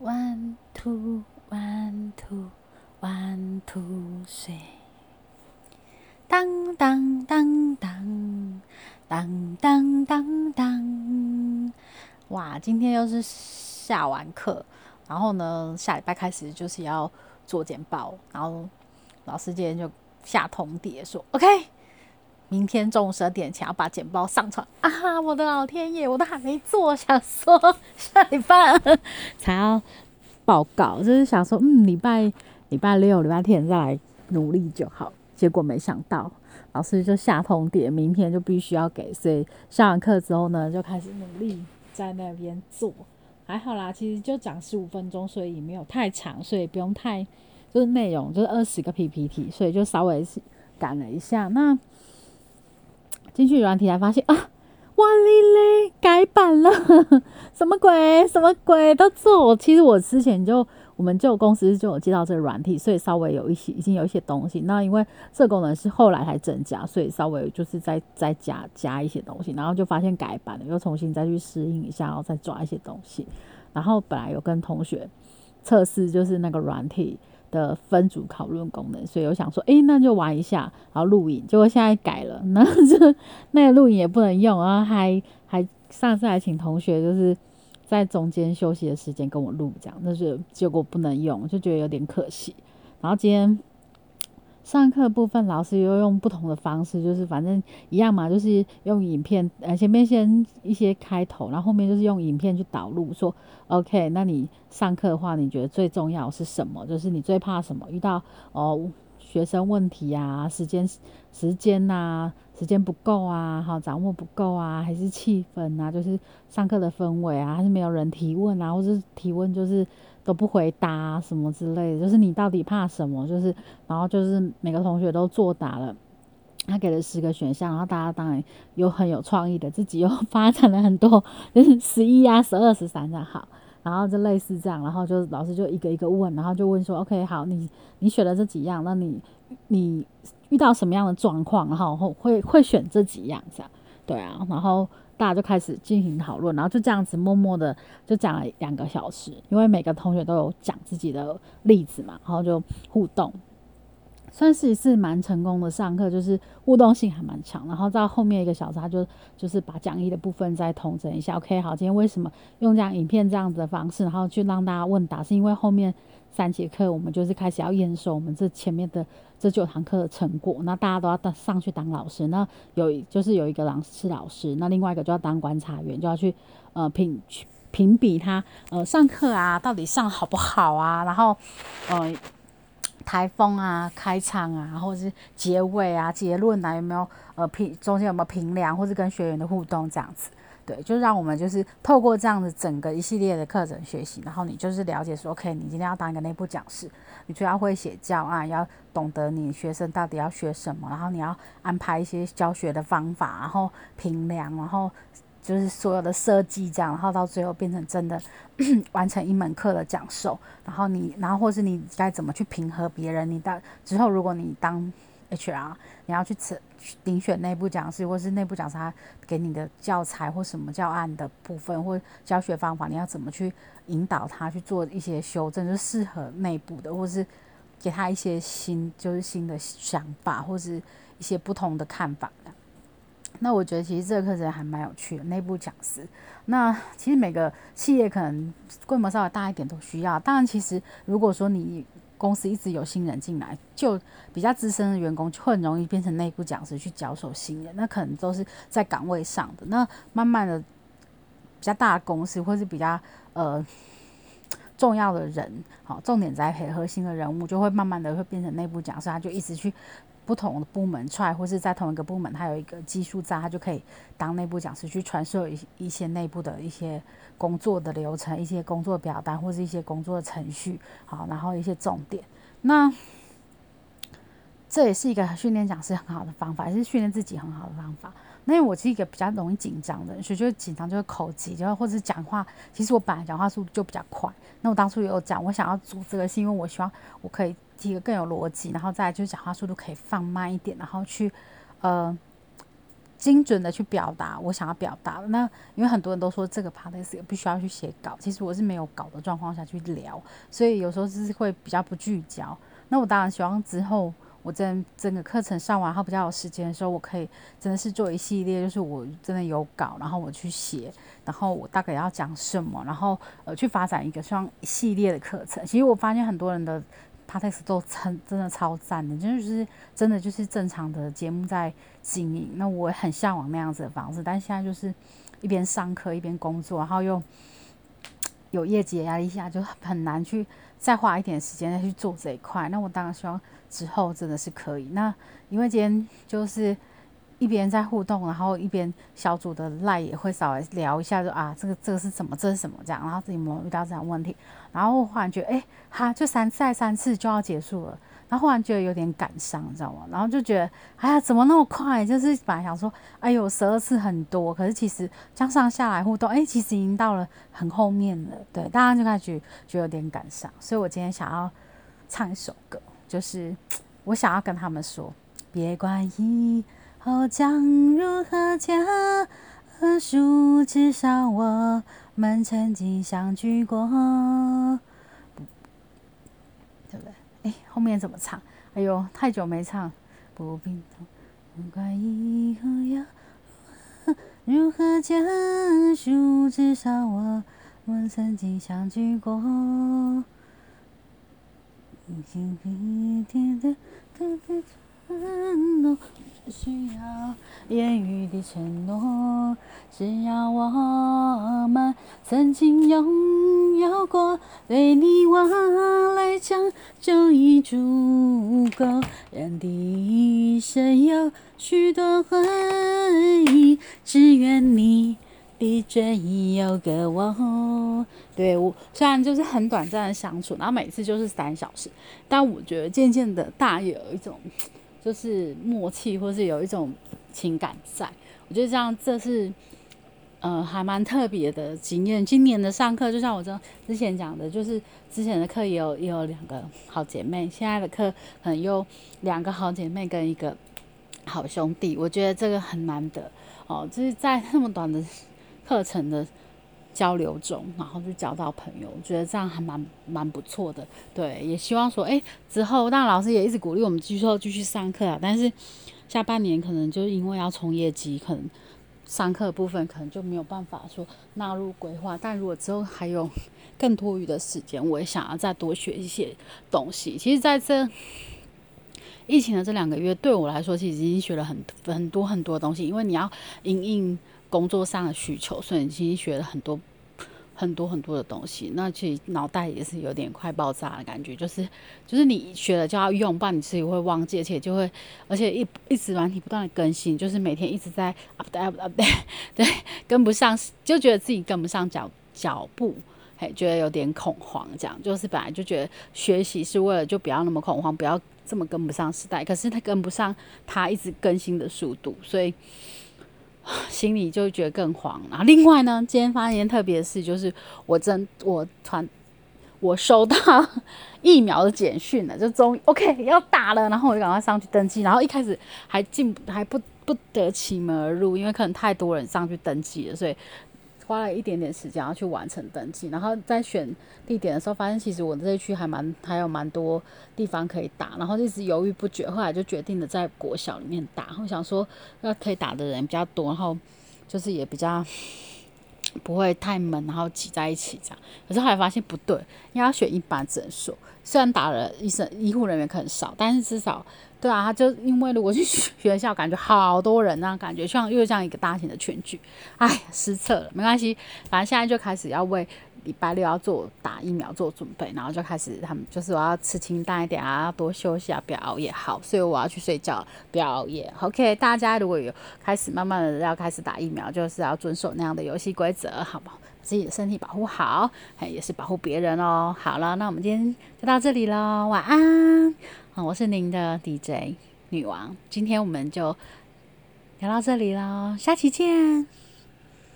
One two one two one two three，当当当当当当当当。哇，今天又是下完课，然后呢，下礼拜开始就是要做简报，然后老师今天就下通牒说，OK，明天中午十二点前要把简报上传啊！我的老天爷，我都还没做，想说下礼拜才要。报告就是想说，嗯，礼拜礼拜六、礼拜天再来努力就好。结果没想到老师就下通牒，明天就必须要给。所以下完课之后呢，就开始努力在那边做。还好啦，其实就讲十五分钟，所以没有太长，所以不用太就是内容就是二十个 PPT，所以就稍微赶了一下。那进去软体才发现啊。哇哩嘞，改版了，什么鬼？什么鬼都做。其实我之前就我们就公司就有接到这个软体，所以稍微有一些已经有一些东西。那因为这功能是后来才增加，所以稍微就是再再加加一些东西，然后就发现改版了，又重新再去适应一下，然后再抓一些东西。然后本来有跟同学测试，就是那个软体。的分组讨论功能，所以我想说，诶，那就玩一下，然后录影。结果现在改了，那这那个录影也不能用，然后还还上次还请同学就是在中间休息的时间跟我录，这样，但是结果不能用，就觉得有点可惜。然后今天。上课部分，老师又用不同的方式，就是反正一样嘛，就是用影片，呃，前面先一些开头，然后后面就是用影片去导入，说，OK，那你上课的话，你觉得最重要是什么？就是你最怕什么？遇到哦学生问题啊，时间时间呐，时间不够啊，好掌握不够啊，还是气氛啊，就是上课的氛围啊，还是没有人提问啊，或是提问就是。都不回答什么之类的，就是你到底怕什么？就是，然后就是每个同学都作答了，他给了十个选项，然后大家当然有很有创意的，自己又发展了很多，就是十一啊、十二、十三这样好，然后就类似这样，然后就老师就一个一个问，然后就问说，OK，好，你你选了这几样，那你你遇到什么样的状况，然后会会选这几样这样，对啊，然后。大家就开始进行讨论，然后就这样子默默的就讲了两个小时，因为每个同学都有讲自己的例子嘛，然后就互动，算是一次蛮成功的上课，就是互动性还蛮强。然后到后面一个小时，他就就是把讲义的部分再统整一下。OK，好，今天为什么用这样影片这样子的方式，然后去让大家问答，是因为后面。三节课，我们就是开始要验收我们这前面的这九堂课的成果。那大家都要当上去当老师，那有就是有一个老师是老师，那另外一个就要当观察员，就要去呃评去评比他呃上课啊到底上好不好啊，然后呃台风啊开场啊，或者是结尾啊结论啊有没有呃评中间有没有评量，或是跟学员的互动这样子。对，就让我们就是透过这样的整个一系列的课程学习，然后你就是了解说，OK，你今天要当一个内部讲师，你就要会写教案，要懂得你学生到底要学什么，然后你要安排一些教学的方法，然后评量，然后就是所有的设计这样，然后到最后变成真的 完成一门课的讲授，然后你，然后或是你该怎么去平和别人，你到之后如果你当。HR，你要去测遴选内部讲师，或是内部讲师他给你的教材或什么教案的部分，或教学方法，你要怎么去引导他去做一些修正，就适合内部的，或是给他一些新，就是新的想法，或是一些不同的看法那我觉得其实这个课程还蛮有趣的，内部讲师。那其实每个企业可能规模稍微大一点都需要。当然，其实如果说你公司一直有新人进来，就比较资深的员工就很容易变成内部讲师去教授新人，那可能都是在岗位上的。那慢慢的，比较大的公司或是比较呃重要的人，好，重点在很核心的人物，就会慢慢的会变成内部讲师，他就一直去不同的部门出来，或是在同一个部门，他有一个技术在，他就可以当内部讲师去传授一一些内部的一些。工作的流程，一些工作表单，或是一些工作的程序，好，然后一些重点。那这也是一个训练讲师很好的方法，也是训练自己很好的方法。那因为我是一个比较容易紧张的人，所以就紧张就会口急，就或者讲话。其实我本来讲话速度就比较快。那我当初也有讲，我想要组这个，是因为我希望我可以提个更有逻辑，然后再就是讲话速度可以放慢一点，然后去呃精准的去表达我想要表达的。那因为很多人都说这个 podcast 必须要去写稿，其实我是没有稿的状况下去聊，所以有时候就是会比较不聚焦。那我当然希望之后我真整个课程上完后比较有时间的时候，我可以真的是做一系列，就是我真的有稿，然后我去写，然后我大概要讲什么，然后呃去发展一个双系列的课程。其实我发现很多人的。P a 斯 x 都真真的超赞的，就是真的就是正常的节目在经营。那我很向往那样子的方式，但现在就是一边上课一边工作，然后又有业绩的压力下，就很难去再花一点时间再去做这一块。那我当然希望之后真的是可以。那因为今天就是。一边在互动，然后一边小组的赖也会稍微聊一下，就啊，这个这个是什么，这是什么这样，然后自己有没有遇到这样问题，然后忽然觉得，哎，哈，就三再三次就要结束了，然后忽然觉得有点感伤，你知道吗？然后就觉得，哎呀，怎么那么快？就是本来想说，哎呦，十二次很多，可是其实这样上下来互动，哎，其实已经到了很后面了，对，大家就开始觉得有点感伤，所以我今天想要唱一首歌，就是我想要跟他们说，别管意。后将如何结束？至少我们曾经相聚过，对不对？哎，后面怎么唱？哎呦，太久没唱。不必痛，不管以后要如何结束，至少我们曾经相聚过。承诺不需要言语的承诺，只要我们曾经拥有过，对你我来讲就已足够。人的一生有许多回忆，只愿你的追忆有个我。对我虽然就是很短暂的相处，然后每次就是三小时，但我觉得渐渐的，大有一种。就是默契，或是有一种情感在，我觉得这样这是呃还蛮特别的经验。今年的上课，就像我这之前讲的，就是之前的课也有也有两个好姐妹，现在的课可能有两个好姐妹跟一个好兄弟，我觉得这个很难得哦，就是在那么短的课程的。交流中，然后就交到朋友，我觉得这样还蛮蛮不错的。对，也希望说，哎，之后，当老师也一直鼓励我们继续继续上课啊。但是下半年可能就因为要冲业绩，可能上课部分可能就没有办法说纳入规划。但如果之后还有 更多余的时间，我也想要再多学一些东西。其实，在这疫情的这两个月，对我来说，其实已经学了很很多很多东西。因为你要应应工作上的需求，所以你已经学了很多。很多很多的东西，那其实脑袋也是有点快爆炸的感觉，就是就是你学了就要用，不然你自己会忘记，而且就会，而且一一直软体不断的更新，就是每天一直在 update update，对，跟不上，就觉得自己跟不上脚脚步，嘿，觉得有点恐慌，这样，就是本来就觉得学习是为了就不要那么恐慌，不要这么跟不上时代，可是他跟不上他一直更新的速度，所以。心里就觉得更慌。然后另外呢，今天发生一件特别的事，就是我真我传我收到 疫苗的简讯了，就终于 OK 要打了，然后我就赶快上去登记。然后一开始还进还不不得其门而入，因为可能太多人上去登记了，所以。花了一点点时间要去完成登记，然后在选地点的时候，发现其实我这一区还蛮还有蛮多地方可以打，然后一直犹豫不决，后来就决定了在国小里面打。我想说，要可以打的人比较多，然后就是也比较不会太闷，然后挤在一起这样。可是后来发现不对，因为要选一般诊所，虽然打了医生医护人员可能少，但是至少。对啊，他就因为如果去学校，感觉好多人那感觉像又像一个大型的群聚，哎，失策了，没关系，反正现在就开始要为礼拜六要做打疫苗做准备，然后就开始他们就是我要吃清淡一点啊，多休息啊，不要熬夜，好，所以我要去睡觉，不要熬夜。OK，大家如果有开始慢慢的要开始打疫苗，就是要遵守那样的游戏规则，好不好？自己的身体保护好，哎，也是保护别人哦。好了，那我们今天就到这里喽，晚安。我是您的 DJ 女王，今天我们就聊到这里喽，下期见。